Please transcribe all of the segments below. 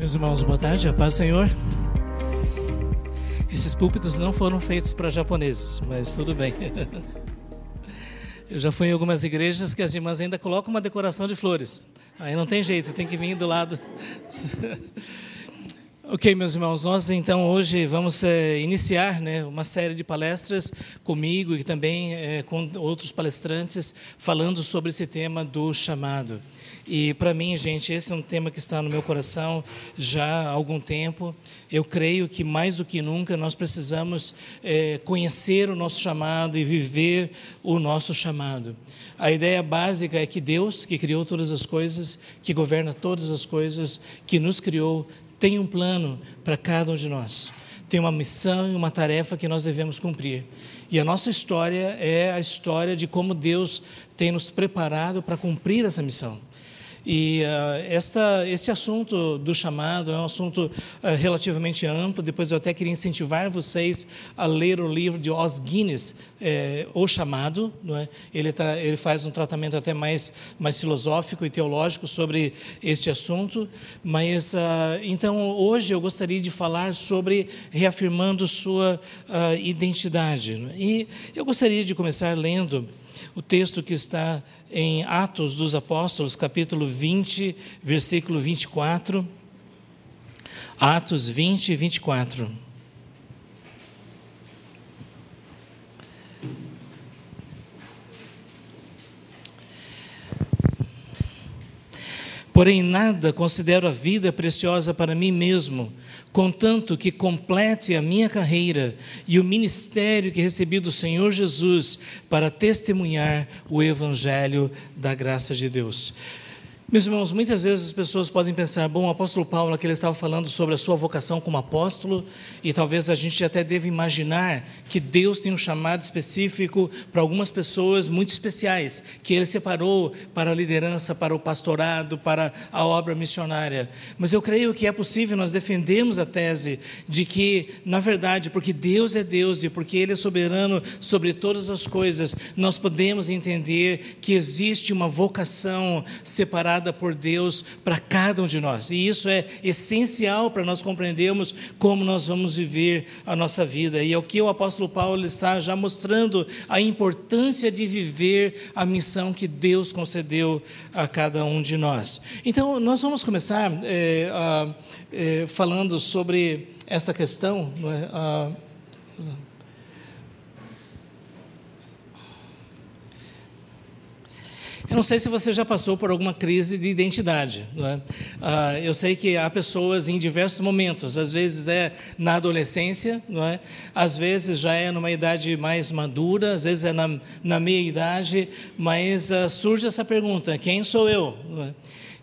Meus irmãos, boa tarde, a paz do Senhor. Esses púlpitos não foram feitos para japoneses, mas tudo bem. Eu já fui em algumas igrejas que as irmãs ainda colocam uma decoração de flores. Aí não tem jeito, tem que vir do lado. ok, meus irmãos, nós então hoje vamos é, iniciar né, uma série de palestras comigo e também é, com outros palestrantes falando sobre esse tema do chamado. E para mim, gente, esse é um tema que está no meu coração já há algum tempo. Eu creio que mais do que nunca nós precisamos é, conhecer o nosso chamado e viver o nosso chamado. A ideia básica é que Deus, que criou todas as coisas, que governa todas as coisas, que nos criou, tem um plano para cada um de nós. Tem uma missão e uma tarefa que nós devemos cumprir. E a nossa história é a história de como Deus tem nos preparado para cumprir essa missão. E uh, esta, esse assunto do chamado é um assunto uh, relativamente amplo. Depois eu até queria incentivar vocês a ler o livro de Os Guinness, é, O Chamado. Não é? ele, ele faz um tratamento até mais, mais filosófico e teológico sobre este assunto. Mas, uh, então, hoje eu gostaria de falar sobre reafirmando sua identidade. E eu gostaria de começar lendo o texto que está em Atos dos Apóstolos, capítulo 20, versículo 24. Atos 20, 24. Porém, nada considero a vida preciosa para mim mesmo contanto que complete a minha carreira e o ministério que recebi do Senhor Jesus para testemunhar o Evangelho da graça de Deus. Meus irmãos, muitas vezes as pessoas podem pensar, bom, o apóstolo Paulo aqui ele estava falando sobre a sua vocação como apóstolo, e talvez a gente até deva imaginar que Deus tem um chamado específico para algumas pessoas muito especiais, que ele separou para a liderança, para o pastorado, para a obra missionária. Mas eu creio que é possível nós defendermos a tese de que, na verdade, porque Deus é Deus e porque ele é soberano sobre todas as coisas, nós podemos entender que existe uma vocação separada dada por Deus para cada um de nós. E isso é essencial para nós compreendermos como nós vamos viver a nossa vida. E é o que o apóstolo Paulo está já mostrando a importância de viver a missão que Deus concedeu a cada um de nós. Então, nós vamos começar é, a, é, falando sobre esta questão. Não é? a, Eu não sei se você já passou por alguma crise de identidade. É? Ah, eu sei que há pessoas em diversos momentos, às vezes é na adolescência, é? às vezes já é numa idade mais madura, às vezes é na, na meia idade, mas ah, surge essa pergunta: quem sou eu? É?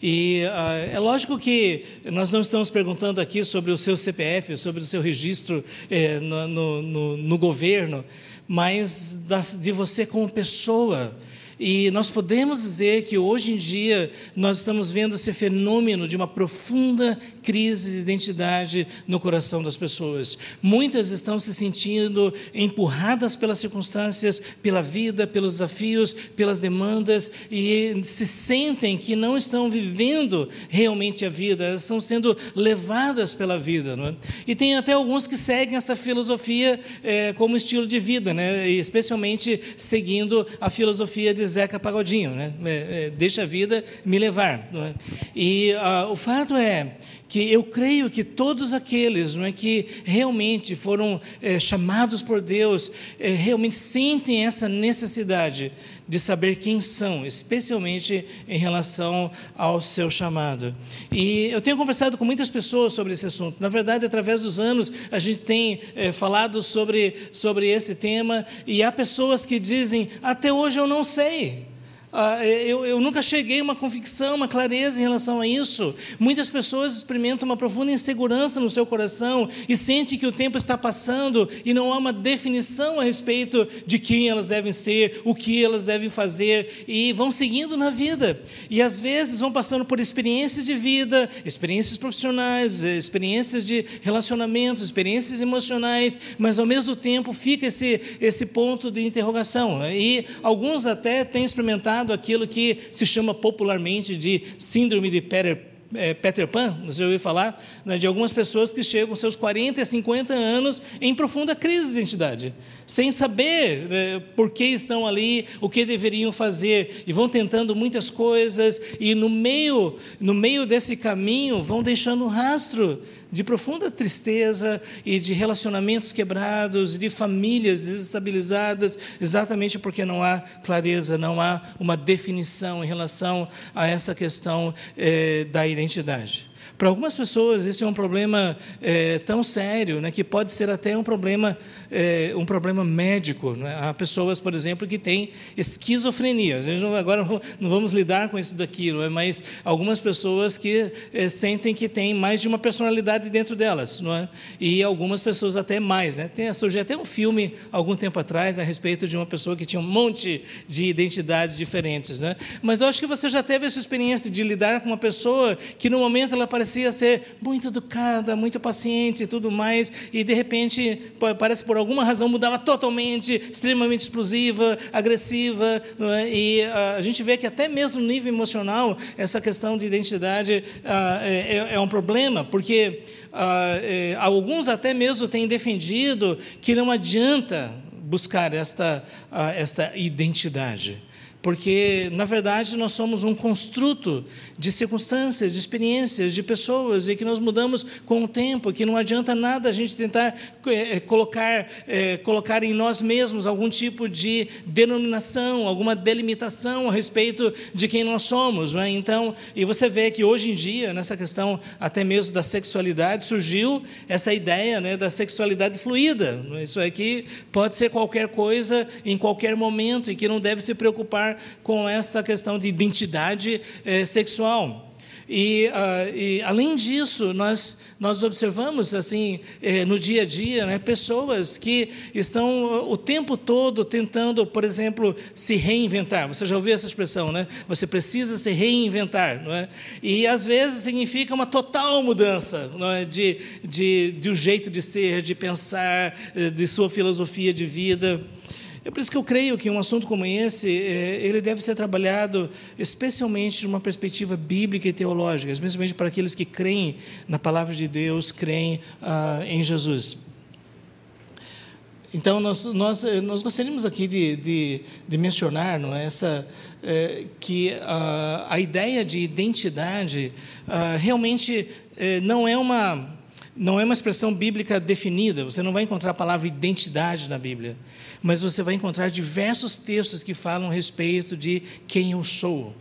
E ah, é lógico que nós não estamos perguntando aqui sobre o seu CPF, sobre o seu registro eh, no, no, no, no, governo, mas da, de você como pessoa. E nós podemos dizer que hoje em dia nós estamos vendo esse fenômeno de uma profunda crise de identidade no coração das pessoas. Muitas estão se sentindo empurradas pelas circunstâncias, pela vida, pelos desafios, pelas demandas e se sentem que não estão vivendo realmente a vida, elas estão sendo levadas pela vida. É? E tem até alguns que seguem essa filosofia é, como estilo de vida, né? especialmente seguindo a filosofia de Zeca Pagodinho, né? É, é, deixa a vida me levar. É? E ah, o fato é que eu creio que todos aqueles não é, que realmente foram é, chamados por Deus, é, realmente sentem essa necessidade de saber quem são, especialmente em relação ao seu chamado. E eu tenho conversado com muitas pessoas sobre esse assunto. Na verdade, através dos anos, a gente tem é, falado sobre, sobre esse tema, e há pessoas que dizem: até hoje eu não sei. Ah, eu, eu, nunca cheguei a uma convicção, uma clareza em relação a isso. Muitas pessoas experimentam uma profunda insegurança no seu coração e sentem que o tempo está passando e não há uma definição a respeito de quem elas devem ser, o que elas devem fazer e vão seguindo na vida. E às vezes vão passando por experiências de vida, experiências profissionais, experiências de relacionamentos, experiências emocionais, mas ao mesmo tempo fica esse, esse ponto de interrogação. E alguns até têm experimentado aquilo que se chama popularmente de síndrome de Peter é, Peter Pan, você ouviu falar né, de algumas pessoas que chegam aos seus 40 e 50 anos em profunda crise de identidade, sem saber né, por que estão ali, o que deveriam fazer, e vão tentando muitas coisas, e no meio, no meio desse caminho vão deixando um rastro de profunda tristeza e de relacionamentos quebrados, de famílias desestabilizadas, exatamente porque não há clareza, não há uma definição em relação a essa questão eh, da identidade. Para algumas pessoas, esse é um problema é, tão sério né, que pode ser até um problema, é, um problema médico. Né? Há pessoas, por exemplo, que têm esquizofrenia. Agora não vamos lidar com isso daqui, é? mas algumas pessoas que é, sentem que têm mais de uma personalidade dentro delas. Não é? E algumas pessoas até mais. Né? Tem, surgiu até um filme, algum tempo atrás, a respeito de uma pessoa que tinha um monte de identidades diferentes. Né? Mas eu acho que você já teve essa experiência de lidar com uma pessoa que, no momento, ela parecia ser muito educada, muito paciente e tudo mais, e de repente, parece por alguma razão, mudava totalmente, extremamente explosiva, agressiva, é? e ah, a gente vê que até mesmo no nível emocional, essa questão de identidade ah, é, é, é um problema, porque ah, é, alguns até mesmo têm defendido que não adianta buscar esta, esta identidade porque, na verdade, nós somos um construto de circunstâncias, de experiências, de pessoas, e que nós mudamos com o tempo, que não adianta nada a gente tentar é, colocar, é, colocar em nós mesmos algum tipo de denominação, alguma delimitação a respeito de quem nós somos. Não é? Então, e você vê que hoje em dia, nessa questão até mesmo da sexualidade, surgiu essa ideia né, da sexualidade fluida. Isso aqui pode ser qualquer coisa, em qualquer momento, e que não deve se preocupar com essa questão de identidade é, sexual. E, uh, e, além disso, nós, nós observamos assim eh, no dia a dia né, pessoas que estão o tempo todo tentando, por exemplo, se reinventar. Você já ouviu essa expressão, né? Você precisa se reinventar, não é? E às vezes significa uma total mudança não é? de, de, de um jeito de ser, de pensar, eh, de sua filosofia de vida. É por isso que eu creio que um assunto como esse, é, ele deve ser trabalhado especialmente de uma perspectiva bíblica e teológica, especialmente para aqueles que creem na palavra de Deus, creem ah, em Jesus. Então, nós, nós, eh, nós gostaríamos aqui de, de, de mencionar não é, essa, é, que ah, a ideia de identidade ah, realmente é, não é uma não é uma expressão bíblica definida, você não vai encontrar a palavra identidade na Bíblia mas você vai encontrar diversos textos que falam a respeito de quem eu sou.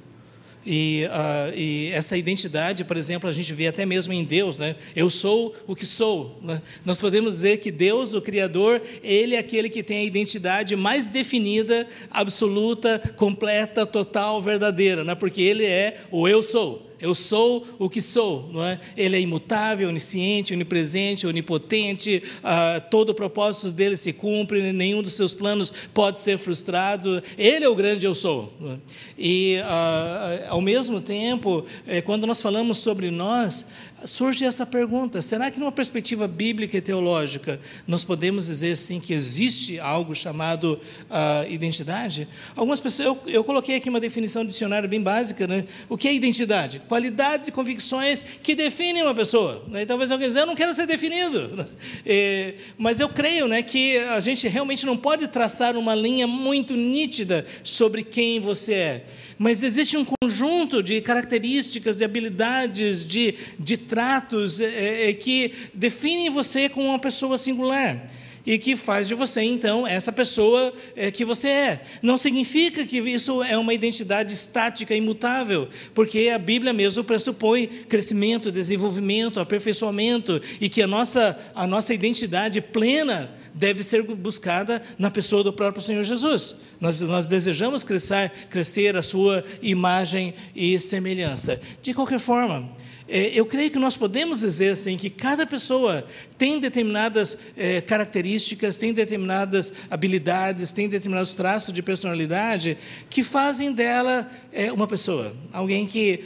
E, uh, e, essa identidade, por exemplo, a gente vê até mesmo em Deus, né? Eu sou o que sou. Né? Nós podemos dizer que Deus, o Criador, Ele é aquele que tem a identidade mais definida, absoluta, completa, total, verdadeira, né? porque Ele é o eu sou. Eu sou o que sou, não é? Ele é imutável, onisciente, onipresente, onipotente, ah, todo o propósito dele se cumpre, nenhum dos seus planos pode ser frustrado. Ele é o grande eu sou. É? E, ah, ao mesmo tempo, eh, quando nós falamos sobre nós, surge essa pergunta: será que, numa perspectiva bíblica e teológica, nós podemos dizer sim que existe algo chamado uh, identidade? Algumas pessoas, eu, eu, coloquei aqui uma definição de dicionário bem básica, né? O que é identidade? Qualidades e convicções que definem uma pessoa. Né? Talvez alguém diga, eu não quero ser definido. É, mas eu creio né, que a gente realmente não pode traçar uma linha muito nítida sobre quem você é. Mas existe um conjunto de características, de habilidades, de, de tratos é, é, que definem você como uma pessoa singular e que faz de você, então, essa pessoa é, que você é. Não significa que isso é uma identidade estática, imutável, porque a Bíblia mesmo pressupõe crescimento, desenvolvimento, aperfeiçoamento e que a nossa, a nossa identidade plena deve ser buscada na pessoa do próprio Senhor Jesus. Nós, nós desejamos crescer, crescer a sua imagem e semelhança. De qualquer forma, eu creio que nós podemos dizer assim que cada pessoa tem determinadas é, características, tem determinadas habilidades, tem determinados traços de personalidade que fazem dela é, uma pessoa, alguém que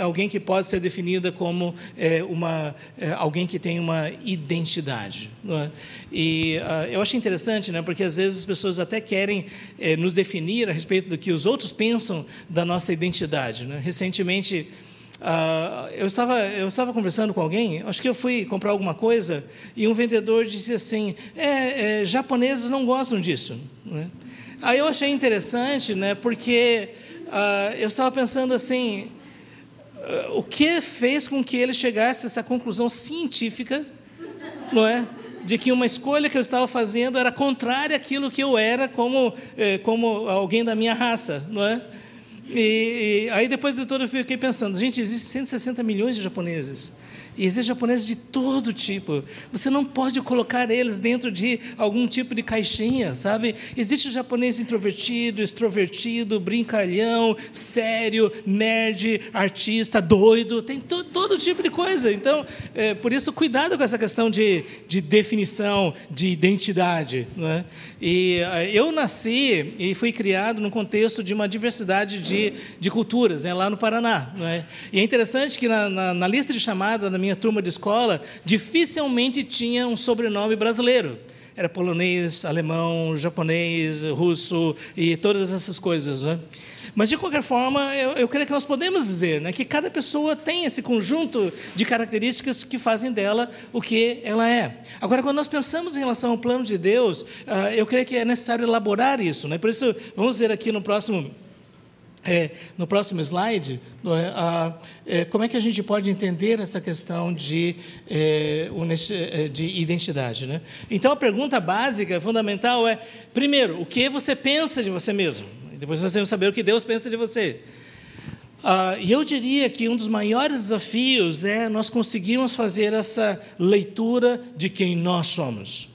alguém que pode ser definida como é, uma é, alguém que tem uma identidade. É? E uh, eu acho interessante, né, porque às vezes as pessoas até querem nos definir a respeito do que os outros pensam da nossa identidade. Né? Recentemente Uh, eu, estava, eu estava conversando com alguém, acho que eu fui comprar alguma coisa, e um vendedor disse assim: é, é japoneses não gostam disso. Né? Aí eu achei interessante, né, porque uh, eu estava pensando assim: uh, o que fez com que ele chegasse a essa conclusão científica, não é? De que uma escolha que eu estava fazendo era contrária àquilo que eu era como, eh, como alguém da minha raça, não é? E, e, aí depois de tudo eu fiquei pensando, gente, existem 160 milhões de japoneses. E existem japoneses de todo tipo. Você não pode colocar eles dentro de algum tipo de caixinha, sabe? Existe o japonês introvertido, extrovertido, brincalhão, sério, nerd, artista, doido, tem to, todo tipo de coisa. Então, é, por isso, cuidado com essa questão de, de definição, de identidade. É? E é, eu nasci e fui criado num contexto de uma diversidade de, de culturas, né, lá no Paraná. É? E é interessante que na, na, na lista de chamada da minha turma de escola, dificilmente tinha um sobrenome brasileiro. Era polonês, alemão, japonês, russo e todas essas coisas. Né? Mas, de qualquer forma, eu, eu, creio que nós podemos dizer né, que cada pessoa tem esse conjunto de características que fazem dela o que ela é. Agora, quando nós pensamos em relação ao plano de Deus, uh, eu creio que é necessário elaborar isso. Né? Por isso, vamos ver aqui no próximo é, no próximo slide, é, a, é, como é que a gente pode entender essa questão de, é, é, de identidade? Né? Então, a pergunta básica, fundamental é: primeiro, o que você pensa de você mesmo? Depois nós temos que saber o que Deus pensa de você. Ah, e eu diria que um dos maiores desafios é nós conseguirmos fazer essa leitura de quem nós somos.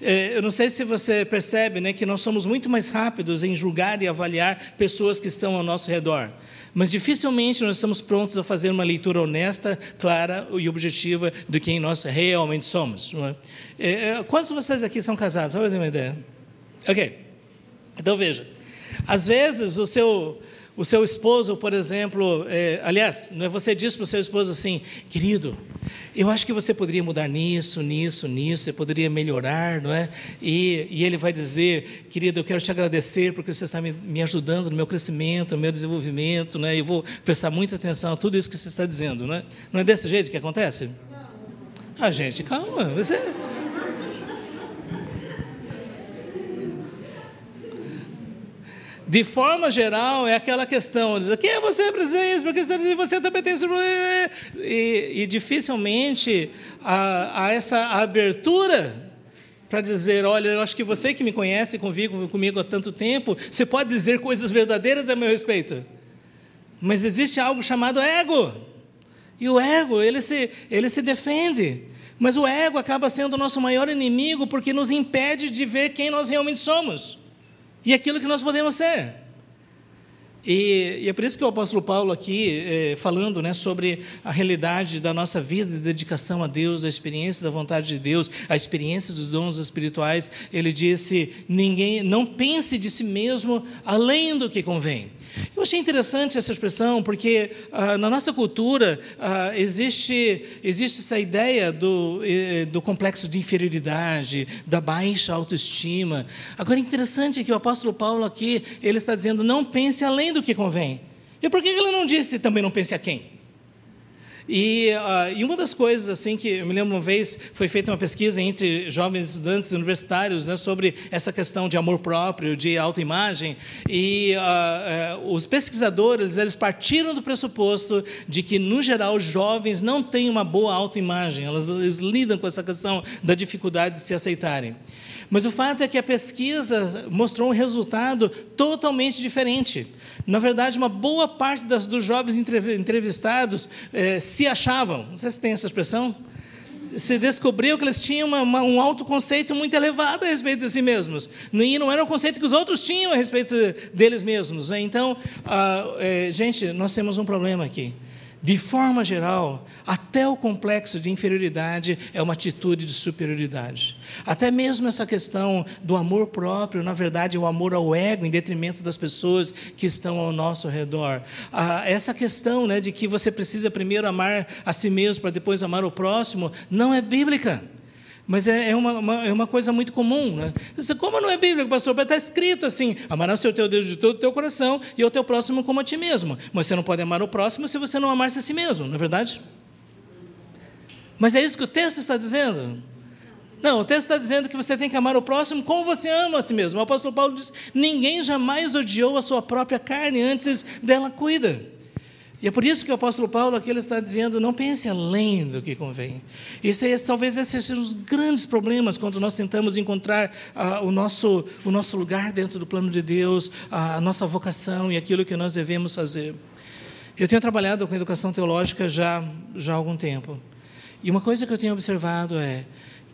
É, eu não sei se você percebe né, que nós somos muito mais rápidos em julgar e avaliar pessoas que estão ao nosso redor. Mas dificilmente nós estamos prontos a fazer uma leitura honesta, clara e objetiva de quem nós realmente somos. É? É, quantos de vocês aqui são casados? Só para ter uma ideia. Ok. Então veja. Às vezes o seu, o seu esposo, por exemplo, é, aliás, não é você diz para o seu esposo assim, querido, eu acho que você poderia mudar nisso, nisso, nisso, você poderia melhorar, não é? E, e ele vai dizer, querido, eu quero te agradecer porque você está me, me ajudando no meu crescimento, no meu desenvolvimento, né? Eu vou prestar muita atenção a tudo isso que você está dizendo, não é? Não é desse jeito que acontece? Não. Ah, gente, calma, você de forma geral, é aquela questão, diz, quem é você precisa isso, porque você também tem isso. E, e dificilmente há, há, essa abertura para dizer, olha, eu acho que você que me conhece e convive comigo há tanto tempo, você pode dizer coisas verdadeiras a meu respeito. Mas existe algo chamado ego. E o ego, ele se, ele se defende. Mas o ego acaba sendo o nosso maior inimigo porque nos impede de ver quem nós realmente somos e aquilo que nós podemos ser. E, e, é por isso que o apóstolo Paulo aqui, é, falando né, sobre a realidade da nossa vida de dedicação a Deus, a experiência da vontade de Deus, a experiência dos dons espirituais, ele disse: ninguém, não pense de si mesmo além do que convém. Eu achei interessante essa expressão, porque ah, na nossa cultura ah, existe, existe essa ideia do, eh, do complexo de inferioridade, da baixa autoestima. Agora, é interessante que o apóstolo Paulo aqui, ele está dizendo, não pense além do que convém. E por que ele não disse também não pense a quem? E, uh, e, uma das coisas assim que eu me lembro uma vez foi feita uma pesquisa entre jovens estudantes universitários né, sobre essa questão de amor próprio, de autoimagem, e uh, uh, os pesquisadores eles partiram do pressuposto de que no geral os jovens não têm uma boa autoimagem, elas, eles lidam com essa questão da dificuldade de se aceitarem. Mas o fato é que a pesquisa mostrou um resultado totalmente diferente. Na verdade, uma boa parte das, dos jovens entrevistados eh, se achavam, não sei se tem essa expressão, se descobriu que eles tinham uma, uma, um autoconceito muito elevado a respeito de si mesmos. E não era um conceito que os outros tinham a respeito deles mesmos. Né? Então, ah, eh, gente, nós temos um problema aqui. De forma geral, até o complexo de inferioridade é uma atitude de superioridade. Até mesmo essa questão do amor próprio, na verdade, é o amor ao ego em detrimento das pessoas que estão ao nosso redor. Ah, essa questão né, de que você precisa primeiro amar a si mesmo para depois amar o próximo não é bíblica. Mas é, é uma, uma, é uma coisa muito comum. Né? Você, como não é bíblico, pastor? Está escrito assim: amarás o teu Deus de todo o teu coração e o teu próximo como a ti mesmo. Mas você não pode amar o próximo se você não amar-se a si mesmo, não é verdade? Mas é isso que o texto está dizendo. Não, o texto está dizendo que você tem que amar o próximo como você ama a si mesmo. O apóstolo Paulo diz: ninguém jamais odiou a sua própria carne, antes dela cuida. E é por isso que o apóstolo Paulo aqui ele está dizendo: não pense além do que convém. Isso é, talvez esses sejam os grandes problemas quando nós tentamos encontrar ah, o, nosso, o nosso lugar dentro do plano de Deus, a nossa vocação e aquilo que nós devemos fazer. Eu tenho trabalhado com educação teológica já, já há algum tempo. E uma coisa que eu tenho observado é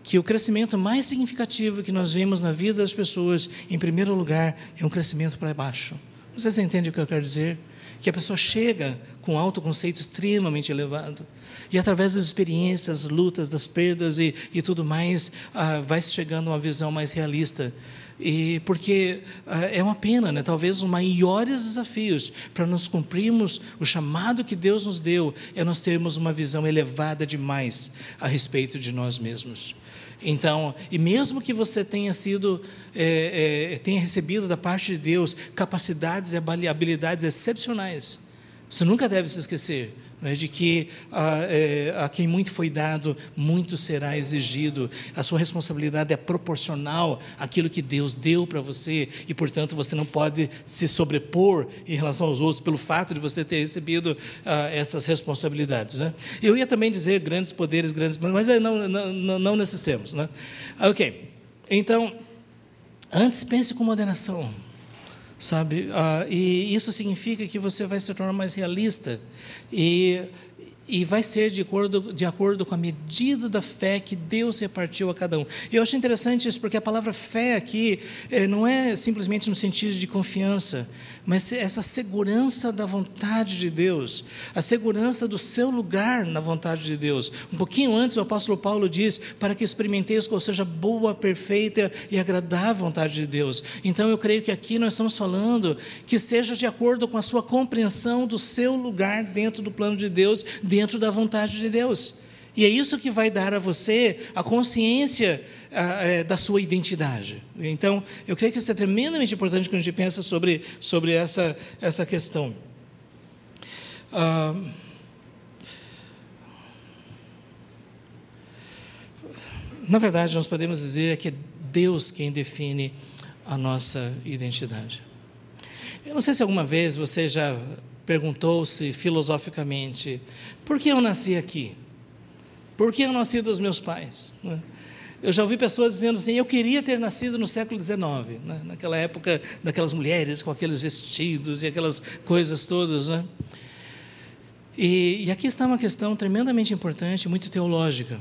que o crescimento mais significativo que nós vemos na vida das pessoas, em primeiro lugar, é um crescimento para baixo. Vocês entendem o que eu quero dizer? Que a pessoa chega com autoconceito extremamente elevado. E através das experiências, lutas, das perdas e, e tudo mais, ah, vai chegando a uma visão mais realista. E porque ah, é uma pena, né? talvez os maiores desafios para nós cumprirmos o chamado que Deus nos deu é nós termos uma visão elevada demais a respeito de nós mesmos. Então, e mesmo que você tenha sido, é, é, tenha recebido da parte de Deus capacidades e habilidades excepcionais, você nunca deve se esquecer né, de que a, é, a, quem muito foi dado, muito será exigido. A sua responsabilidade é proporcional àquilo que Deus deu para você e, portanto, você não pode se sobrepor em relação aos outros pelo fato de você ter recebido ah, essas responsabilidades. Né? Eu ia também dizer grandes poderes, grandes, mas é, não, não, não nesses termos. Né? Ok, então, antes pense com moderação sabe? Ah, e isso significa que você vai se tornar mais realista e e vai ser de acordo, de acordo com a medida da fé que Deus repartiu a cada um. Eu acho interessante isso, porque a palavra fé aqui é, não é simplesmente no sentido de confiança, mas essa segurança da vontade de Deus, a segurança do seu lugar na vontade de Deus. Um pouquinho antes, o apóstolo Paulo diz: para que experimenteis qual seja boa, perfeita e agradável vontade de Deus. Então, eu creio que aqui nós estamos falando que seja de acordo com a sua compreensão do seu lugar dentro do plano de Deus dentro da vontade de Deus. E é isso que vai dar a você a consciência ah, é, da sua identidade. Então, eu creio que isso é tremendamente importante quando a gente pensa sobre, sobre essa, essa questão. Ah, na verdade, nós podemos dizer que é Deus quem define a nossa identidade. Eu não sei se alguma vez você já perguntou-se filosoficamente: por que eu nasci aqui? Por que eu nasci dos meus pais? Né? Eu já ouvi pessoas dizendo assim: eu queria ter nascido no século XIX, né? naquela época daquelas mulheres com aqueles vestidos e aquelas coisas todas. Né? E, e aqui está uma questão tremendamente importante, muito teológica.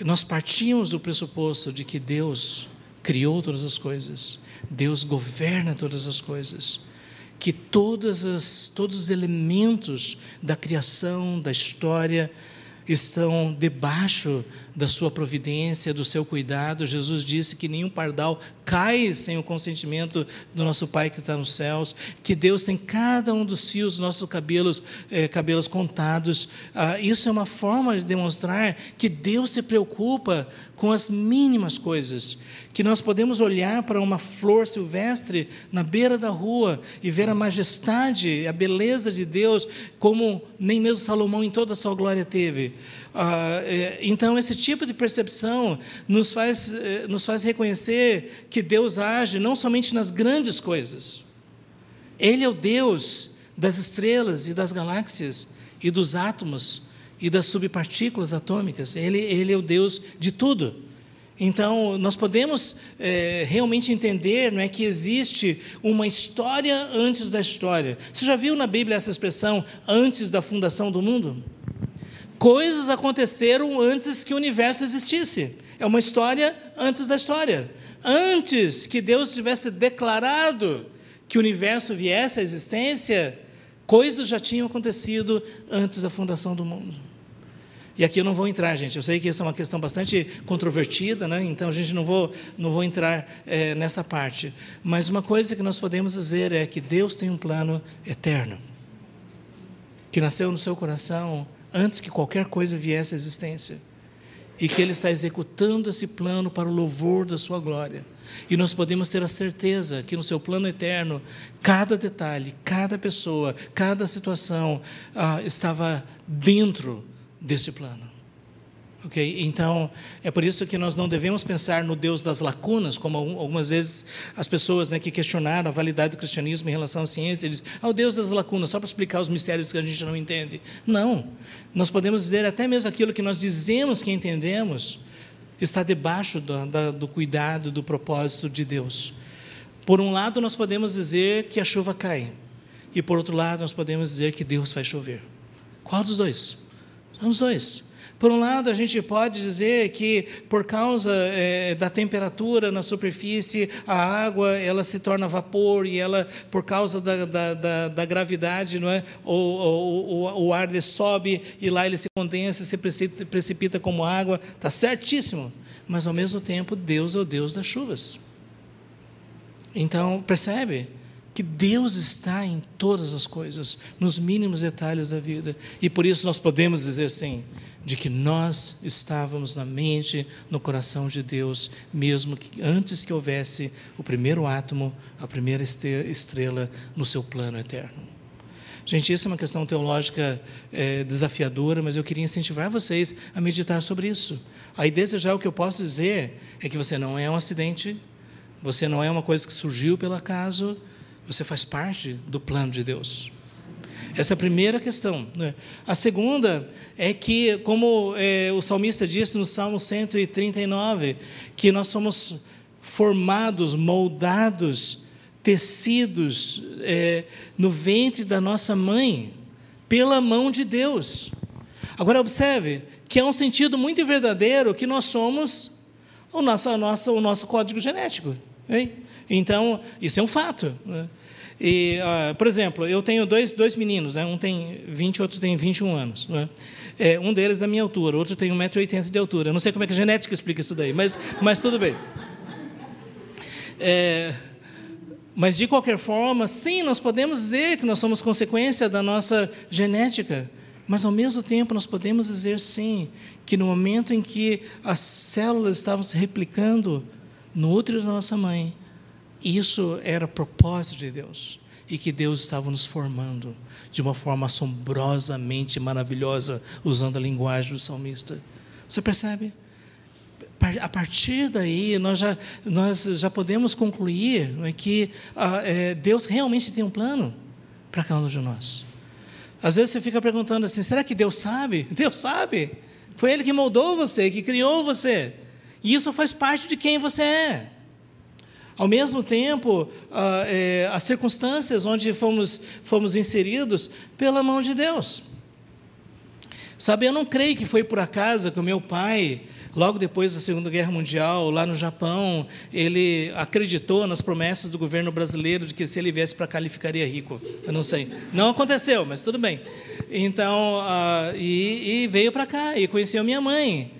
Nós partimos do pressuposto de que Deus criou todas as coisas, Deus governa todas as coisas que todas as, todos os elementos da criação, da história, estão debaixo da sua providência, do seu cuidado. Jesus disse que nenhum pardal cai sem o consentimento do nosso Pai que está nos céus, que Deus tem cada um dos fios dos nossos cabelos, eh, cabelos contados. Ah, isso é uma forma de demonstrar que Deus se preocupa com as mínimas coisas, que nós podemos olhar para uma flor silvestre na beira da rua e ver a majestade, a beleza de Deus, como nem mesmo Salomão em toda a sua glória teve. Ah, é, então, esse tipo de percepção nos faz, eh, nos faz reconhecer que Deus age não somente nas grandes coisas, Ele é o Deus das estrelas e das galáxias e dos átomos e das subpartículas atômicas, Ele, ele é o Deus de tudo. Então, nós podemos é, realmente entender não é, que existe uma história antes da história. Você já viu na Bíblia essa expressão, antes da fundação do mundo? Coisas aconteceram antes que o universo existisse. É uma história antes da história. Antes que Deus tivesse declarado que o universo viesse à existência, coisas já tinham acontecido antes da fundação do mundo. E aqui eu não vou entrar, gente. Eu sei que essa é uma questão bastante controvertida, né? então a gente não vou, não vou entrar é, nessa parte. Mas uma coisa que nós podemos dizer é que Deus tem um plano eterno, que nasceu no seu coração antes que qualquer coisa viesse à existência. e que Ele está executando esse plano para o louvor da Sua glória. E nós podemos ter a certeza que no seu plano eterno, cada detalhe, cada pessoa, cada situação ah, estava dentro desse plano. Então, é por isso que nós não devemos pensar no Deus das lacunas, como algumas vezes as pessoas né, que questionaram a validade do cristianismo em relação à ciência, dizem, ah, o Deus das lacunas, só para explicar os mistérios que a gente não entende. Não. Nós podemos dizer até mesmo aquilo que nós dizemos que entendemos, está debaixo do, da, do cuidado, do propósito de Deus. Por um lado, nós podemos dizer que a chuva cai, e por outro lado, nós podemos dizer que Deus vai chover. Qual dos dois? São os dois. Por um lado, a gente pode dizer que, por causa é, da temperatura na superfície, a água ela se torna vapor e ela, por causa da, da, da, da gravidade, não é? o, o, o, o ar ele sobe e lá ele se condensa, se precipita, precipita como água. Está certíssimo. Mas, ao mesmo tempo, Deus é o Deus das chuvas. Então, percebe? que Deus está em todas as coisas, nos mínimos detalhes da vida. E por isso nós podemos dizer sim, de que nós estávamos na mente, no coração de Deus, mesmo que antes que houvesse o primeiro átomo, a primeira estrela no seu plano eterno. Gente, isso é uma questão teológica é, desafiadora, mas eu queria incentivar vocês a meditar sobre isso. Aí, desde já, o que eu posso dizer é que você não é um acidente, você não é uma coisa que surgiu pelo acaso, você faz parte do plano de Deus. Essa é a primeira questão. Né? A segunda é que, como é, o salmista disse no Salmo 139, que nós somos formados, moldados, tecidos é, no ventre da nossa mãe, pela mão de Deus. Agora, observe que é um sentido muito verdadeiro que nós somos o nosso, nosso, o nosso código genético. Hein? Então, isso é um fato. Né? E, uh, por exemplo, eu tenho dois, dois meninos, né? um tem 20, outro tem 21 anos. Né? É, um deles da minha altura, outro tem 1,80m de altura. Eu não sei como é que a genética explica isso daí, mas, mas tudo bem. É, mas, de qualquer forma, sim, nós podemos dizer que nós somos consequência da nossa genética. Mas, ao mesmo tempo, nós podemos dizer, sim, que no momento em que as células estavam se replicando no útero da nossa mãe, isso era propósito de Deus e que Deus estava nos formando de uma forma assombrosamente maravilhosa, usando a linguagem do salmista. Você percebe? A partir daí, nós já, nós já podemos concluir é, que ah, é, Deus realmente tem um plano para cada um de nós. Às vezes você fica perguntando assim: será que Deus sabe? Deus sabe. Foi Ele que moldou você, que criou você. E isso faz parte de quem você é. Ao mesmo tempo, ah, é, as circunstâncias onde fomos, fomos inseridos pela mão de Deus. Sabe, eu não creio que foi por acaso que o meu pai, logo depois da Segunda Guerra Mundial, lá no Japão, ele acreditou nas promessas do governo brasileiro de que se ele viesse para cá ele ficaria rico. Eu não sei. Não aconteceu, mas tudo bem. Então, uh, e, e veio para cá e conheceu minha mãe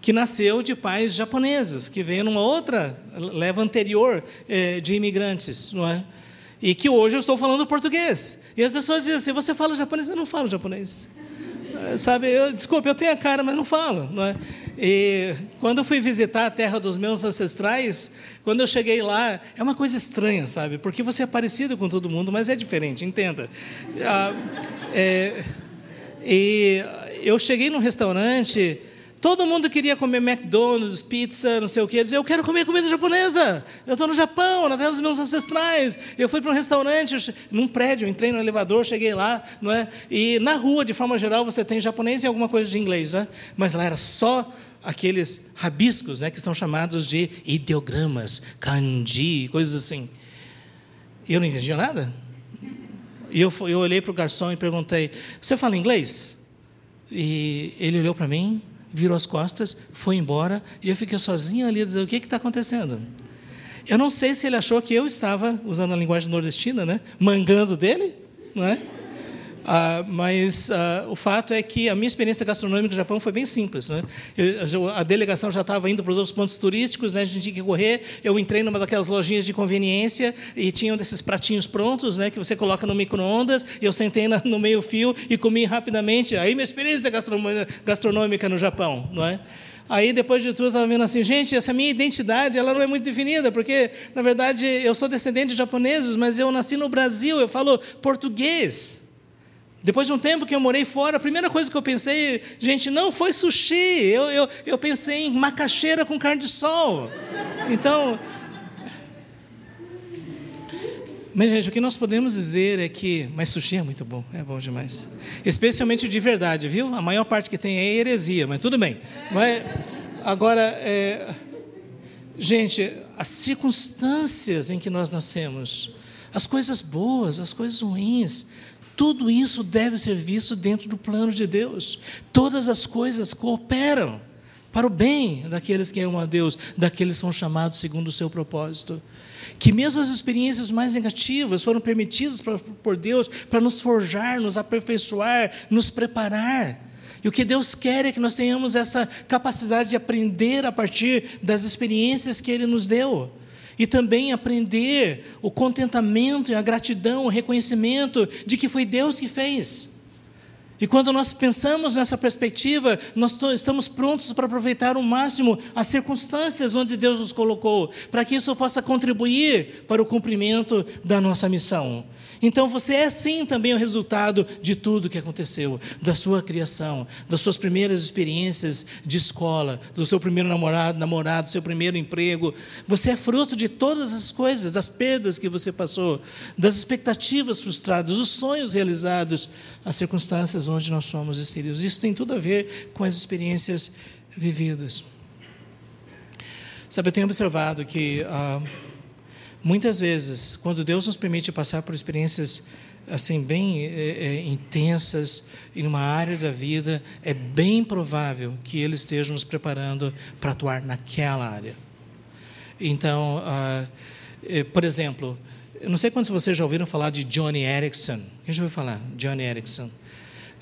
que nasceu de pais japoneses, que veio numa outra leva anterior eh, de imigrantes, não é? E que hoje eu estou falando português. E as pessoas dizem assim: você fala japonês? Eu não falo japonês. Eh, sabe, eu, desculpe, eu tenho a cara, mas não falo. Não é? E quando eu fui visitar a terra dos meus ancestrais, quando eu cheguei lá, é uma coisa estranha, sabe? Porque você é parecido com todo mundo, mas é diferente, entenda. Ah, é, e eu cheguei num restaurante Todo mundo queria comer McDonald's, pizza, não sei o quê. Eu dizia, eu quero comer comida japonesa. Eu estou no Japão, na terra dos meus ancestrais. Eu fui para um restaurante, num prédio, entrei no elevador, cheguei lá, não é? E na rua, de forma geral, você tem japonês e alguma coisa de inglês, né? Mas lá era só aqueles rabiscos, né, que são chamados de ideogramas, kanji, coisas assim. E eu não entendia nada. E eu, eu olhei para o garçom e perguntei: Você fala inglês? E ele olhou para mim virou as costas, foi embora, e eu fiquei sozinho ali dizer: o que está acontecendo? Eu não sei se ele achou que eu estava, usando a linguagem nordestina, né, mangando dele, não é? Ah, mas ah, o fato é que a minha experiência gastronômica no Japão foi bem simples. Né? Eu, a delegação já estava indo para os outros pontos turísticos, né? a gente tinha que correr. Eu entrei numa daquelas lojinhas de conveniência e tinham desses pratinhos prontos né? que você coloca no micro-ondas. Eu sentei na, no meio-fio e comi rapidamente. Aí minha experiência gastronômica no Japão. Não é? Aí, depois de tudo, eu estava vendo assim, gente, essa minha identidade, ela não é muito definida, porque, na verdade, eu sou descendente de japoneses, mas eu nasci no Brasil, eu falo português. Depois de um tempo que eu morei fora, a primeira coisa que eu pensei, gente, não foi sushi, eu, eu, eu pensei em macaxeira com carne de sol. Então, mas, gente, o que nós podemos dizer é que. Mas sushi é muito bom, é bom demais. Especialmente de verdade, viu? A maior parte que tem é heresia, mas tudo bem. Mas, agora, é, gente, as circunstâncias em que nós nascemos, as coisas boas, as coisas ruins, tudo isso deve ser visto dentro do plano de Deus. Todas as coisas cooperam para o bem daqueles que amam a Deus, daqueles que são chamados segundo o seu propósito que mesmo as experiências mais negativas foram permitidas por Deus para nos forjar, nos aperfeiçoar, nos preparar. E o que Deus quer é que nós tenhamos essa capacidade de aprender a partir das experiências que Ele nos deu. E também aprender o contentamento e a gratidão, o reconhecimento de que foi Deus que fez. E quando nós pensamos nessa perspectiva, nós estamos prontos para aproveitar ao máximo as circunstâncias onde Deus nos colocou, para que isso possa contribuir para o cumprimento da nossa missão. Então você é sim também o resultado de tudo que aconteceu, da sua criação, das suas primeiras experiências de escola, do seu primeiro namorado, namorado, do seu primeiro emprego. Você é fruto de todas as coisas, das perdas que você passou, das expectativas frustradas, dos sonhos realizados, as circunstâncias onde nós somos inseridos. Isso tem tudo a ver com as experiências vividas. Sabe, eu tenho observado que ah, Muitas vezes, quando Deus nos permite passar por experiências assim bem é, é, intensas em uma área da vida, é bem provável que Ele esteja nos preparando para atuar naquela área. Então, é, por exemplo, eu não sei quantos de vocês já ouviram falar de Johnny Erickson. Quem já ouviu falar? Johnny Erickson.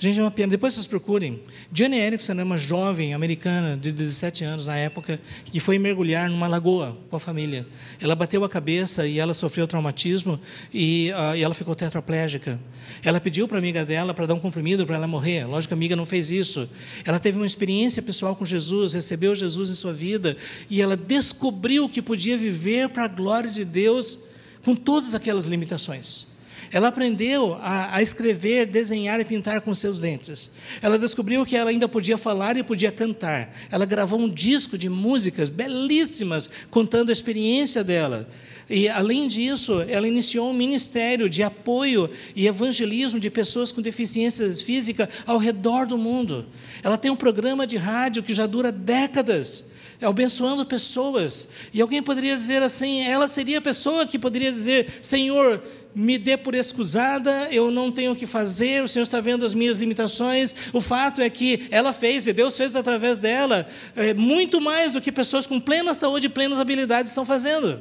Gente, é uma pena. Depois vocês procurem. Jane Erickson é uma jovem americana de 17 anos na época que foi mergulhar numa lagoa com a família. Ela bateu a cabeça e ela sofreu traumatismo e, uh, e ela ficou tetraplégica. Ela pediu para a amiga dela para dar um comprimido para ela morrer. Lógico que a amiga não fez isso. Ela teve uma experiência pessoal com Jesus, recebeu Jesus em sua vida e ela descobriu que podia viver para a glória de Deus com todas aquelas limitações. Ela aprendeu a, a, escrever, desenhar e pintar com seus dentes. Ela descobriu que ela ainda podia falar e podia cantar. Ela gravou um disco de músicas belíssimas, contando a experiência dela. E, além disso, ela iniciou um ministério de apoio e evangelismo de pessoas com deficiência física ao redor do mundo. Ela tem um programa de rádio que já dura décadas abençoando pessoas. E alguém poderia dizer assim: ela seria a pessoa que poderia dizer: Senhor, me dê por excusada, eu não tenho o que fazer, o Senhor está vendo as minhas limitações. O fato é que ela fez, e Deus fez através dela, é, muito mais do que pessoas com plena saúde e plenas habilidades estão fazendo.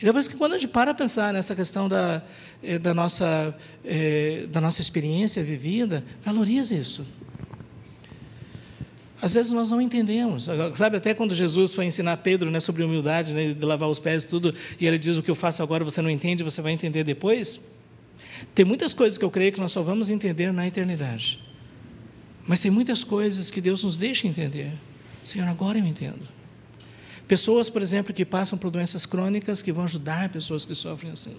E depois que quando a gente para a pensar nessa questão da, é, da, nossa, é, da nossa experiência vivida, valorize isso. Às vezes nós não entendemos. Sabe, até quando Jesus foi ensinar Pedro né, sobre humildade, né, de lavar os pés e tudo, e ele diz: O que eu faço agora você não entende, você vai entender depois. Tem muitas coisas que eu creio que nós só vamos entender na eternidade. Mas tem muitas coisas que Deus nos deixa entender. Senhor, agora eu entendo. Pessoas, por exemplo, que passam por doenças crônicas, que vão ajudar pessoas que sofrem assim.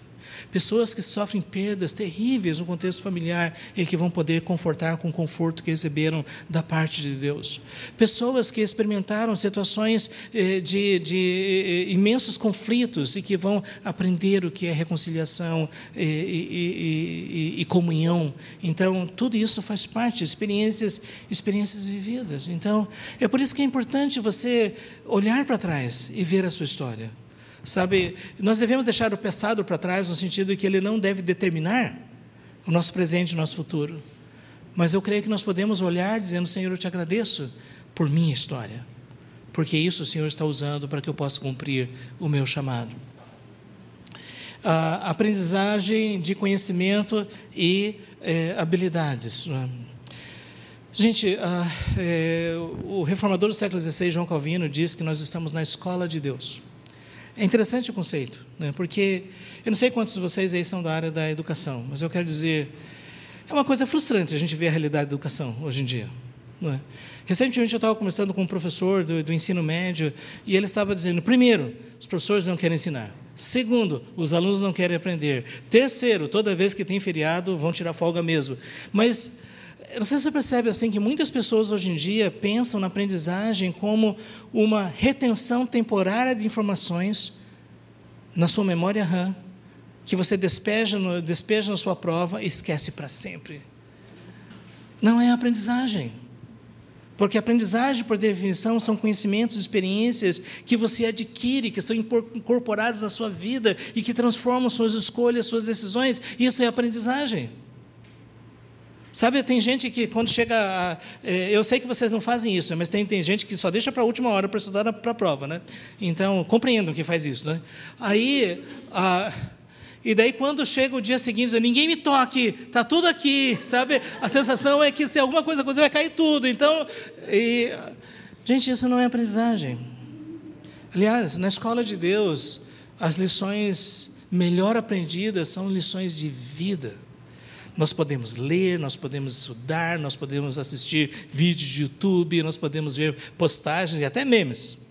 Pessoas que sofrem perdas terríveis no contexto familiar e que vão poder confortar com o conforto que receberam da parte de Deus. Pessoas que experimentaram situações eh, de, de eh, imensos conflitos e que vão aprender o que é reconciliação e, e, e, e comunhão. Então, tudo isso faz parte, experiências, experiências vividas. Então, é por isso que é importante você olhar para trás e ver a sua história. Sabe, nós devemos deixar o passado para trás no sentido de que ele não deve determinar o nosso presente e o nosso futuro. Mas eu creio que nós podemos olhar dizendo: Senhor, eu te agradeço por minha história, porque isso o Senhor está usando para que eu possa cumprir o meu chamado. a aprendizagem de conhecimento e é, habilidades. Né? Gente, é, o reformador do século XVI, João Calvino, diz que nós estamos na escola de Deus. É interessante o conceito, né? porque eu não sei quantos de vocês aí são da área da educação, mas eu quero dizer, é uma coisa frustrante a gente ver a realidade da educação hoje em dia. Não é? Recentemente eu estava conversando com um professor do, do ensino médio e ele estava dizendo: primeiro, os professores não querem ensinar. Segundo, os alunos não querem aprender. Terceiro, toda vez que tem feriado, vão tirar folga mesmo. Mas não sei se você percebe assim que muitas pessoas hoje em dia pensam na aprendizagem como uma retenção temporária de informações na sua memória RAM, que você despeja, no, despeja na sua prova e esquece para sempre. Não é aprendizagem. Porque aprendizagem, por definição, são conhecimentos, experiências que você adquire, que são incorporados na sua vida e que transformam suas escolhas, suas decisões. Isso é aprendizagem. Sabe, tem gente que quando chega. A, é, eu sei que vocês não fazem isso, mas tem, tem gente que só deixa para a última hora para estudar para a prova, né? Então, compreendam que faz isso, né? Aí. A, e daí, quando chega o dia seguinte, diz, ninguém me toque, está tudo aqui, sabe? A sensação é que se alguma coisa acontecer, vai cair tudo. Então, e, gente, isso não é aprendizagem. Aliás, na escola de Deus, as lições melhor aprendidas são lições de vida. Nós podemos ler, nós podemos estudar, nós podemos assistir vídeos de YouTube, nós podemos ver postagens e até memes.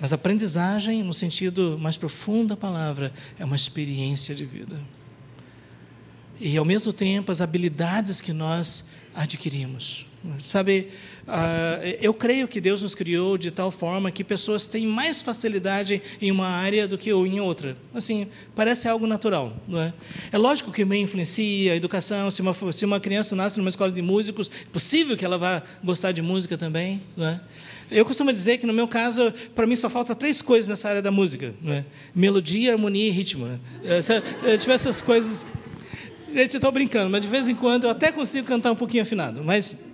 Mas aprendizagem, no sentido mais profundo da palavra, é uma experiência de vida. E, ao mesmo tempo, as habilidades que nós adquirimos. Sabe, eu creio que Deus nos criou de tal forma que pessoas têm mais facilidade em uma área do que em outra. Assim, parece algo natural, não é? É lógico que meio influencia, a educação, se uma, se uma criança nasce numa escola de músicos, é possível que ela vá gostar de música também, não é? Eu costumo dizer que, no meu caso, para mim só falta três coisas nessa área da música: é? melodia, harmonia e ritmo. Né? Eh, se eu tiver essas coisas. Gente, eu estou brincando, mas de vez em quando eu até consigo cantar um pouquinho afinado. Mas,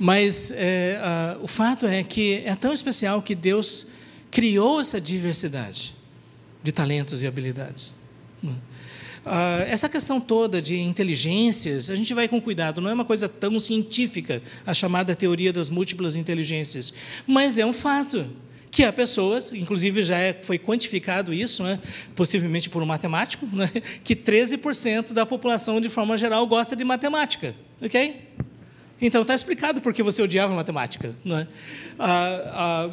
mas é, o fato é que é tão especial que Deus criou essa diversidade de talentos e habilidades. Uh, essa questão toda de inteligências, a gente vai com cuidado, não é uma coisa tão científica, a chamada teoria das múltiplas inteligências, mas é um fato que há pessoas, inclusive já é, foi quantificado isso, né, possivelmente por um matemático, né, que 13% da população, de forma geral, gosta de matemática. Ok? Então está explicado por que você odiava matemática. Não é? Ah, ah,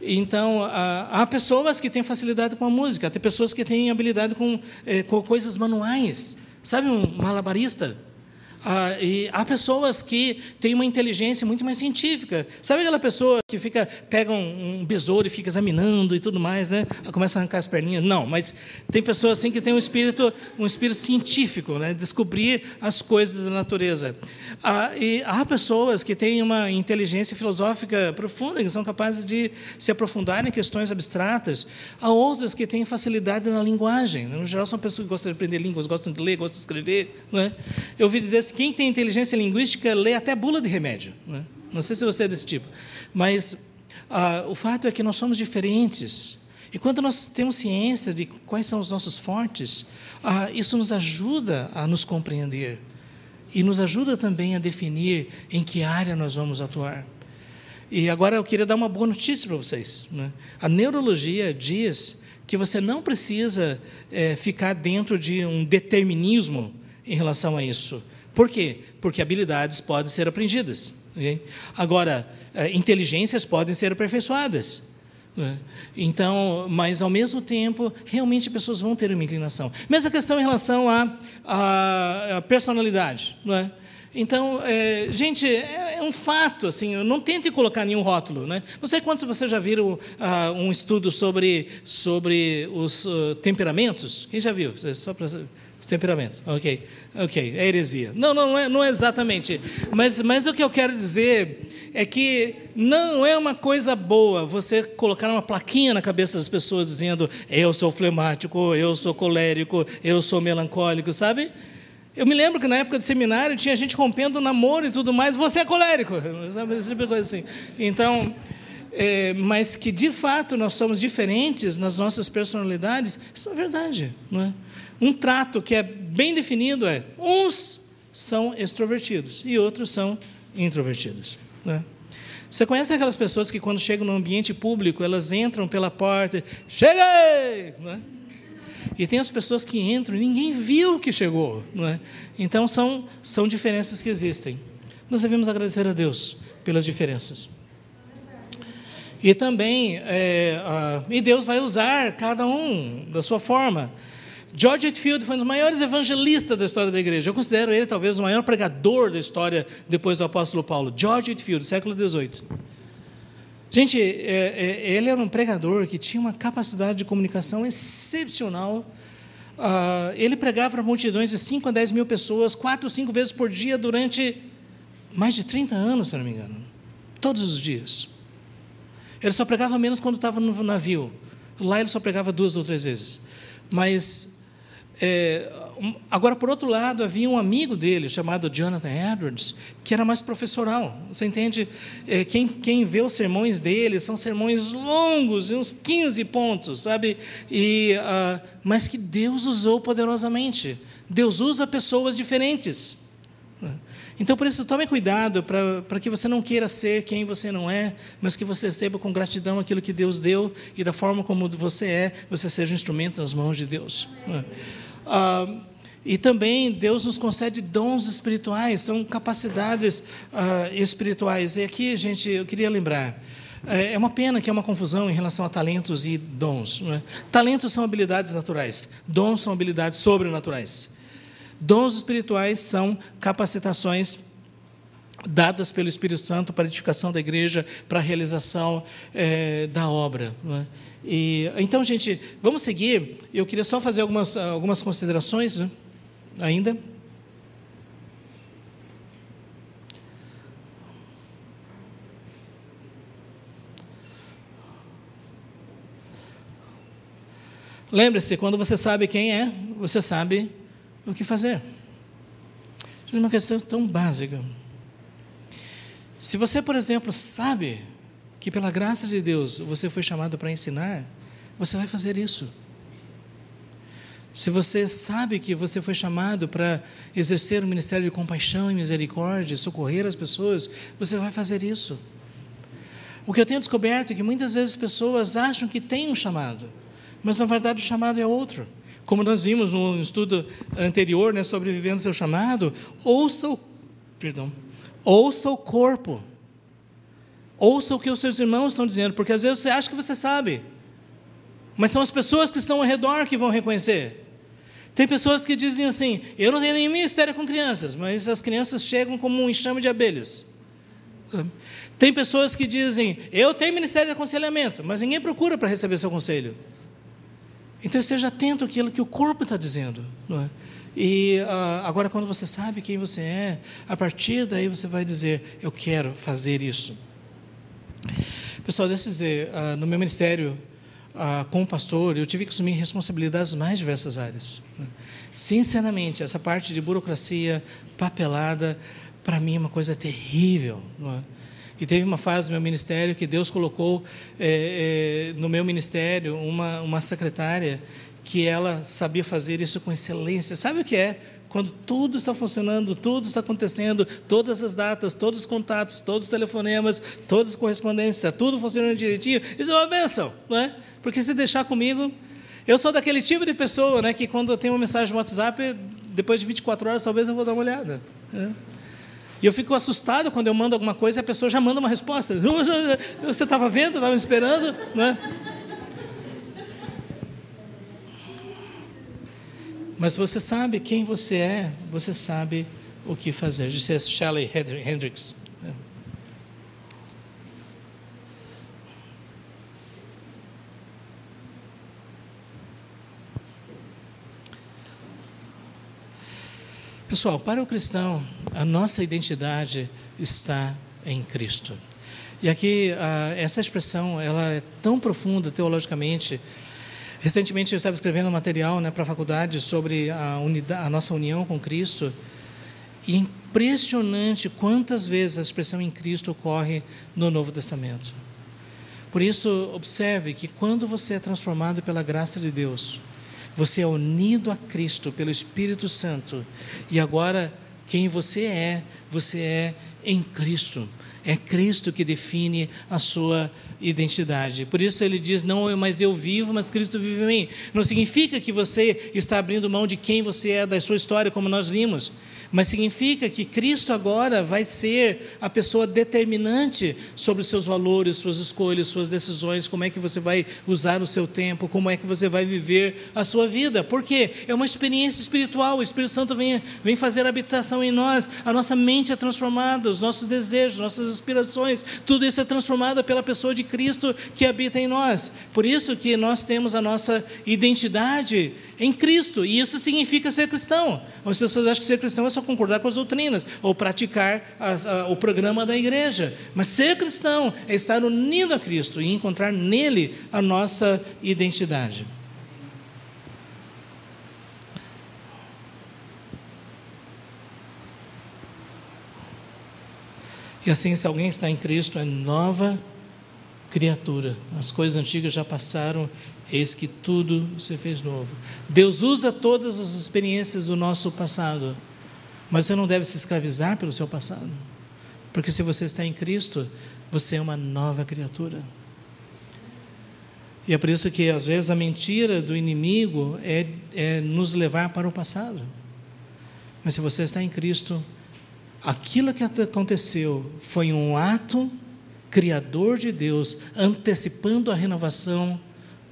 então, há pessoas que têm facilidade com a música, tem pessoas que têm habilidade com, eh, com coisas manuais. Sabe, um malabarista? Ah, e há pessoas que têm uma inteligência muito mais científica. Sabe aquela pessoa que fica pega um, um besouro e fica examinando e tudo mais, né? Começa a arrancar as perninhas? Não, mas tem pessoas assim que têm um espírito, um espírito científico, né? Descobrir as coisas da natureza. Ah, e há pessoas que têm uma inteligência filosófica profunda, que são capazes de se aprofundar em questões abstratas. Há outras que têm facilidade na linguagem. No geral, são pessoas que gostam de aprender línguas, gostam de ler, gostam de escrever. Não é? Eu ouvi dizer quem tem inteligência linguística lê até bula de remédio. Né? Não sei se você é desse tipo. Mas ah, o fato é que nós somos diferentes. E quando nós temos ciência de quais são os nossos fortes, ah, isso nos ajuda a nos compreender. E nos ajuda também a definir em que área nós vamos atuar. E agora eu queria dar uma boa notícia para vocês. Né? A neurologia diz que você não precisa é, ficar dentro de um determinismo em relação a isso. Por quê? Porque habilidades podem ser aprendidas. Agora, eh, inteligências podem ser aperfeiçoadas. Né? Então, mas ao mesmo tempo, realmente pessoas vão ter uma inclinação. Mesma questão em relação à, à, personalidade. Não é? Então, é, gente, é, é, um fato, assim, não tente colocar nenhum rótulo. Né? Não sei quantos vocês já viram uh, um estudo sobre, sobre os uh, temperamentos. Quem já viu? Só para os temperamentos. Ok, ok, é heresia. Não, não, não é, não é exatamente. Mas, mas o que eu quero dizer é que não é uma coisa boa você colocar uma plaquinha na cabeça das pessoas dizendo eu sou flemático, eu sou colérico, eu sou melancólico, sabe? Eu me lembro que na época do seminário tinha gente rompendo namoro e tudo mais, você é colérico, sabe? Esse tipo coisa assim. Então, é, mas que de fato nós somos diferentes nas nossas personalidades, isso é verdade, não é? Um trato que é bem definido é: uns são extrovertidos e outros são introvertidos. Não é? Você conhece aquelas pessoas que, quando chegam no ambiente público, elas entram pela porta, cheguei! Não é? E tem as pessoas que entram e ninguém viu que chegou. Não é? Então, são, são diferenças que existem. Nós devemos agradecer a Deus pelas diferenças. E também, é, e Deus vai usar cada um da sua forma. George Whitefield foi um dos maiores evangelistas da história da igreja. Eu considero ele talvez o maior pregador da história depois do apóstolo Paulo. George Whitefield, século XVIII. Gente, é, é, ele era um pregador que tinha uma capacidade de comunicação excepcional. Uh, ele pregava para multidões de 5 a 10 mil pessoas, quatro, cinco vezes por dia, durante mais de 30 anos, se não me engano. Todos os dias. Ele só pregava menos quando estava no navio. Lá ele só pregava duas ou três vezes. Mas é, agora, por outro lado, havia um amigo dele, chamado Jonathan Edwards, que era mais professoral. Você entende? É, quem, quem vê os sermões dele são sermões longos, uns 15 pontos, sabe? E, uh, mas que Deus usou poderosamente. Deus usa pessoas diferentes. Então, por isso, tome cuidado para que você não queira ser quem você não é, mas que você receba com gratidão aquilo que Deus deu e da forma como você é, você seja um instrumento nas mãos de Deus. Ah, e também Deus nos concede dons espirituais, são capacidades ah, espirituais. E aqui, gente, eu queria lembrar. É, é uma pena que é uma confusão em relação a talentos e dons. É? Talentos são habilidades naturais, dons são habilidades sobrenaturais. Dons espirituais são capacitações dadas pelo Espírito Santo para a edificação da igreja, para a realização é, da obra. É? E, então, gente, vamos seguir. Eu queria só fazer algumas, algumas considerações né, ainda. Lembre-se, quando você sabe quem é, você sabe o que fazer. É uma questão tão básica. Se você, por exemplo, sabe que pela graça de Deus você foi chamado para ensinar, você vai fazer isso. Se você sabe que você foi chamado para exercer o ministério de compaixão e misericórdia, socorrer as pessoas, você vai fazer isso. O que eu tenho descoberto é que muitas vezes pessoas acham que têm um chamado, mas na verdade o chamado é outro. Como nós vimos no estudo anterior, né, sobre vivendo seu chamado, ouça o, perdão, ouça o corpo. Ouça o que os seus irmãos estão dizendo, porque às vezes você acha que você sabe, mas são as pessoas que estão ao redor que vão reconhecer. Tem pessoas que dizem assim: eu não tenho nenhum ministério com crianças, mas as crianças chegam como um enxame de abelhas. Tem pessoas que dizem: eu tenho ministério de aconselhamento, mas ninguém procura para receber seu conselho. Então esteja atento àquilo que o corpo está dizendo. Não é? E uh, agora, quando você sabe quem você é, a partir daí você vai dizer: eu quero fazer isso. Pessoal, deixa eu dizer, uh, no meu ministério uh, como pastor, eu tive que assumir responsabilidades mais diversas áreas. Né? Sinceramente, essa parte de burocracia, papelada, para mim é uma coisa terrível. É? E teve uma fase no meu ministério que Deus colocou é, é, no meu ministério uma, uma secretária que ela sabia fazer isso com excelência. Sabe o que é? quando tudo está funcionando, tudo está acontecendo, todas as datas, todos os contatos, todos os telefonemas, todas as correspondências, está tudo funcionando direitinho, isso é uma benção, não é? Porque se deixar comigo, eu sou daquele tipo de pessoa, né, que quando eu tenho uma mensagem no WhatsApp, depois de 24 horas, talvez eu vou dar uma olhada. Né? E eu fico assustado quando eu mando alguma coisa e a pessoa já manda uma resposta. Você estava vendo, estava esperando, né? Mas você sabe quem você é, você sabe o que fazer. Disse Shelley Hendricks. Pessoal, para o cristão, a nossa identidade está em Cristo. E aqui, ah, essa expressão, ela é tão profunda teologicamente, Recentemente eu estava escrevendo um material né, para a faculdade sobre a, unidade, a nossa união com Cristo. E é impressionante quantas vezes a expressão em Cristo ocorre no Novo Testamento. Por isso, observe que quando você é transformado pela graça de Deus, você é unido a Cristo pelo Espírito Santo, e agora quem você é, você é em Cristo. É Cristo que define a sua identidade. Por isso ele diz: Não mas eu vivo, mas Cristo vive em mim. Não significa que você está abrindo mão de quem você é, da sua história, como nós vimos mas significa que Cristo agora vai ser a pessoa determinante sobre os seus valores, suas escolhas, suas decisões, como é que você vai usar o seu tempo, como é que você vai viver a sua vida. Por quê? É uma experiência espiritual, o Espírito Santo vem, vem fazer habitação em nós, a nossa mente é transformada, os nossos desejos, nossas aspirações, tudo isso é transformado pela pessoa de Cristo que habita em nós. Por isso que nós temos a nossa identidade em Cristo, e isso significa ser cristão. As pessoas acham que ser cristão é só concordar com as doutrinas ou praticar a, o programa da igreja, mas ser cristão é estar unido a Cristo e encontrar nele a nossa identidade. E assim, se alguém está em Cristo, é nova criatura. As coisas antigas já passaram Eis que tudo se fez novo. Deus usa todas as experiências do nosso passado, mas você não deve se escravizar pelo seu passado, porque se você está em Cristo, você é uma nova criatura. E é por isso que às vezes a mentira do inimigo é, é nos levar para o passado. Mas se você está em Cristo, aquilo que aconteceu foi um ato criador de Deus, antecipando a renovação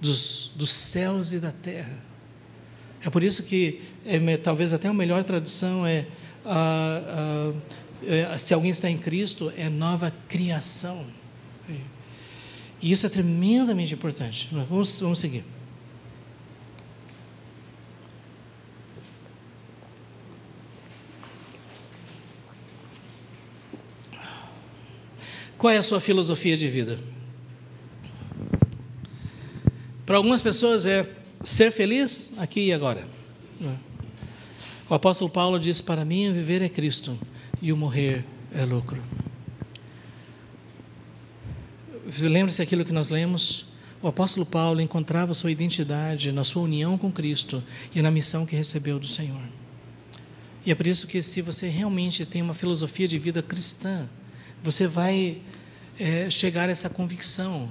dos, dos céus e da terra. É por isso que é, talvez até a melhor tradução é, ah, ah, é, se alguém está em Cristo é nova criação. E isso é tremendamente importante. Vamos, vamos seguir. Qual é a sua filosofia de vida? Para algumas pessoas é ser feliz aqui e agora. Né? O apóstolo Paulo diz: Para mim, viver é Cristo e o morrer é lucro. Lembre-se aquilo que nós lemos. O apóstolo Paulo encontrava sua identidade na sua união com Cristo e na missão que recebeu do Senhor. E é por isso que, se você realmente tem uma filosofia de vida cristã, você vai é, chegar a essa convicção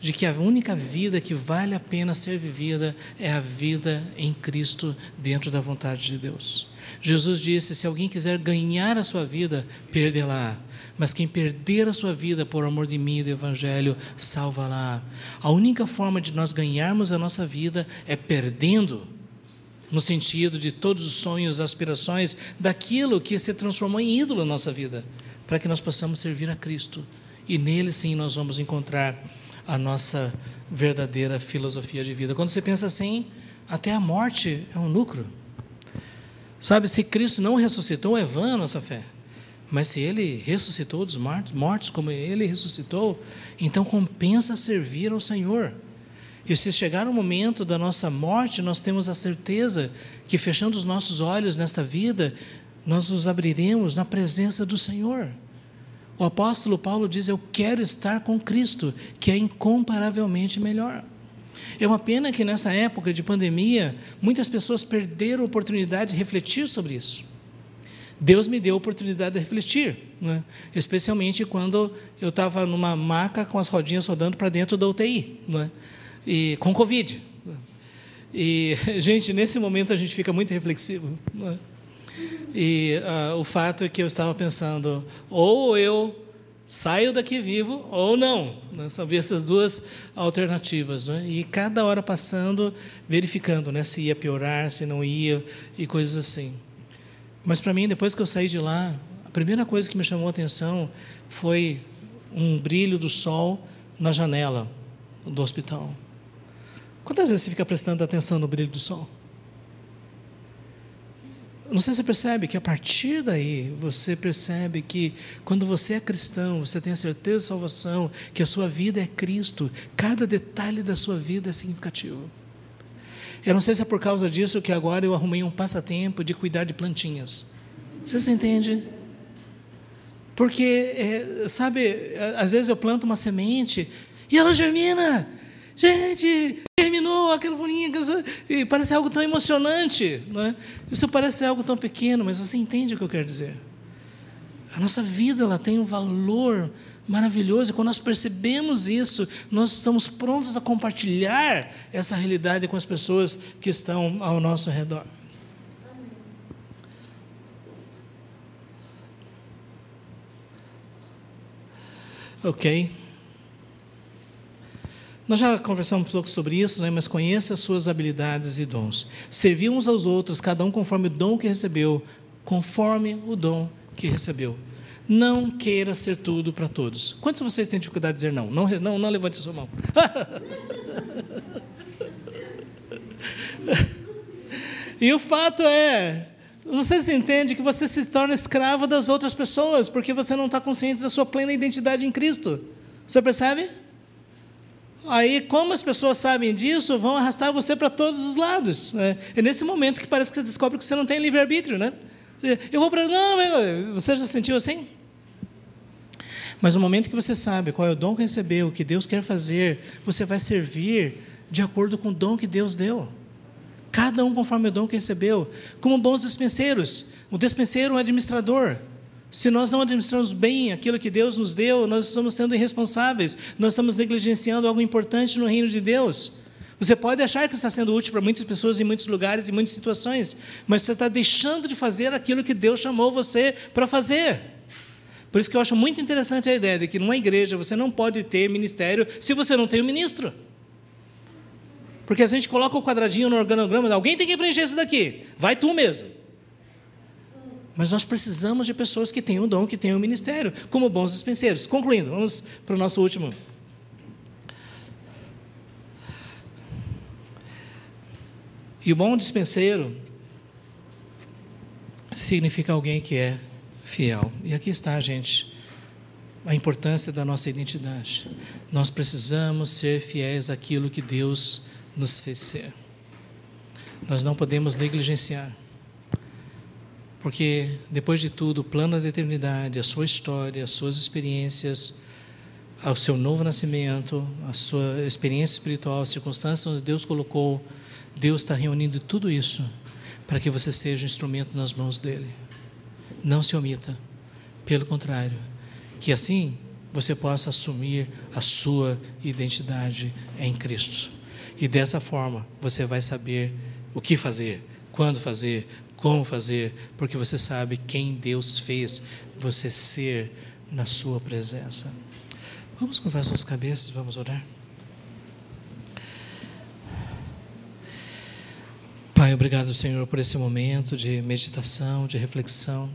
de que a única vida que vale a pena ser vivida é a vida em Cristo dentro da vontade de Deus. Jesus disse: se alguém quiser ganhar a sua vida, perdê-la. Mas quem perder a sua vida por amor de mim e do Evangelho, salva-la. A única forma de nós ganharmos a nossa vida é perdendo, no sentido de todos os sonhos, aspirações, daquilo que se transformou em ídolo na nossa vida, para que nós possamos servir a Cristo. E nele sim nós vamos encontrar a nossa verdadeira filosofia de vida. Quando você pensa assim, até a morte é um lucro. Sabe, se Cristo não ressuscitou, é vã a nossa fé. Mas se Ele ressuscitou dos mortos, como Ele ressuscitou, então compensa servir ao Senhor. E se chegar o momento da nossa morte, nós temos a certeza que, fechando os nossos olhos nesta vida, nós nos abriremos na presença do Senhor. O apóstolo Paulo diz: Eu quero estar com Cristo, que é incomparavelmente melhor. É uma pena que nessa época de pandemia, muitas pessoas perderam a oportunidade de refletir sobre isso. Deus me deu a oportunidade de refletir, né? especialmente quando eu estava numa maca com as rodinhas rodando para dentro da UTI, né? e com Covid. E, gente, nesse momento a gente fica muito reflexivo. Né? E uh, o fato é que eu estava pensando, ou eu saio daqui vivo ou não. Né? Havia essas duas alternativas. Né? E cada hora passando, verificando né? se ia piorar, se não ia, e coisas assim. Mas para mim, depois que eu saí de lá, a primeira coisa que me chamou a atenção foi um brilho do sol na janela do hospital. Quantas vezes você fica prestando atenção no brilho do sol? Não sei se você percebe que a partir daí você percebe que quando você é cristão, você tem a certeza de salvação, que a sua vida é Cristo, cada detalhe da sua vida é significativo. Eu não sei se é por causa disso que agora eu arrumei um passatempo de cuidar de plantinhas. Você se entende? Porque, é, sabe, às vezes eu planto uma semente E ela germina. Gente, terminou aquela bolinha, e parece algo tão emocionante. Não é? Isso parece algo tão pequeno, mas você entende o que eu quero dizer. A nossa vida ela tem um valor maravilhoso, e quando nós percebemos isso, nós estamos prontos a compartilhar essa realidade com as pessoas que estão ao nosso redor. Ok? Nós já conversamos um pouco sobre isso, né? mas conheça as suas habilidades e dons. Servir uns aos outros, cada um conforme o dom que recebeu, conforme o dom que recebeu. Não queira ser tudo para todos. Quantos de vocês têm dificuldade de dizer não? Não, não, não levante a sua mão. e o fato é, você se entende que você se torna escravo das outras pessoas, porque você não está consciente da sua plena identidade em Cristo. Você percebe? Aí, como as pessoas sabem disso, vão arrastar você para todos os lados. Né? É nesse momento que parece que você descobre que você não tem livre-arbítrio, né? Eu vou para. Não, você já sentiu assim? Mas no momento que você sabe qual é o dom que recebeu, o que Deus quer fazer, você vai servir de acordo com o dom que Deus deu. Cada um conforme o dom que recebeu. Como bons dispenseiros. O dispenseiro é um administrador. Se nós não administramos bem aquilo que Deus nos deu, nós estamos sendo irresponsáveis, nós estamos negligenciando algo importante no reino de Deus. Você pode achar que está sendo útil para muitas pessoas em muitos lugares, em muitas situações, mas você está deixando de fazer aquilo que Deus chamou você para fazer. Por isso que eu acho muito interessante a ideia de que numa igreja você não pode ter ministério se você não tem um ministro. Porque a gente coloca o quadradinho no organograma, alguém tem que preencher isso daqui, vai tu mesmo. Mas nós precisamos de pessoas que tenham o dom, que tenham o ministério, como bons dispenseiros. Concluindo, vamos para o nosso último. E o bom dispenseiro significa alguém que é fiel. E aqui está, gente, a importância da nossa identidade. Nós precisamos ser fiéis àquilo que Deus nos fez ser. Nós não podemos negligenciar. Porque, depois de tudo, o plano da eternidade, a sua história, as suas experiências, o seu novo nascimento, a sua experiência espiritual, as circunstâncias onde Deus colocou, Deus está reunindo tudo isso para que você seja um instrumento nas mãos dele. Não se omita, pelo contrário, que assim você possa assumir a sua identidade em Cristo. E dessa forma você vai saber o que fazer, quando fazer, como fazer, porque você sabe quem Deus fez você ser na sua presença. Vamos curvar suas cabeças, vamos orar. Pai, obrigado, Senhor, por esse momento de meditação, de reflexão.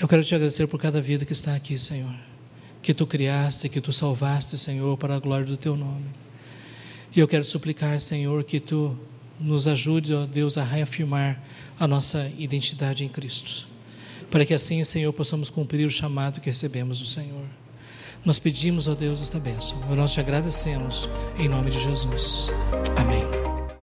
Eu quero te agradecer por cada vida que está aqui, Senhor. Que tu criaste, que tu salvaste, Senhor, para a glória do teu nome. E eu quero suplicar, Senhor, que tu nos ajude, ó Deus, a reafirmar a nossa identidade em Cristo. Para que assim, Senhor, possamos cumprir o chamado que recebemos do Senhor. Nós pedimos a Deus esta bênção. Nós te agradecemos em nome de Jesus. Amém.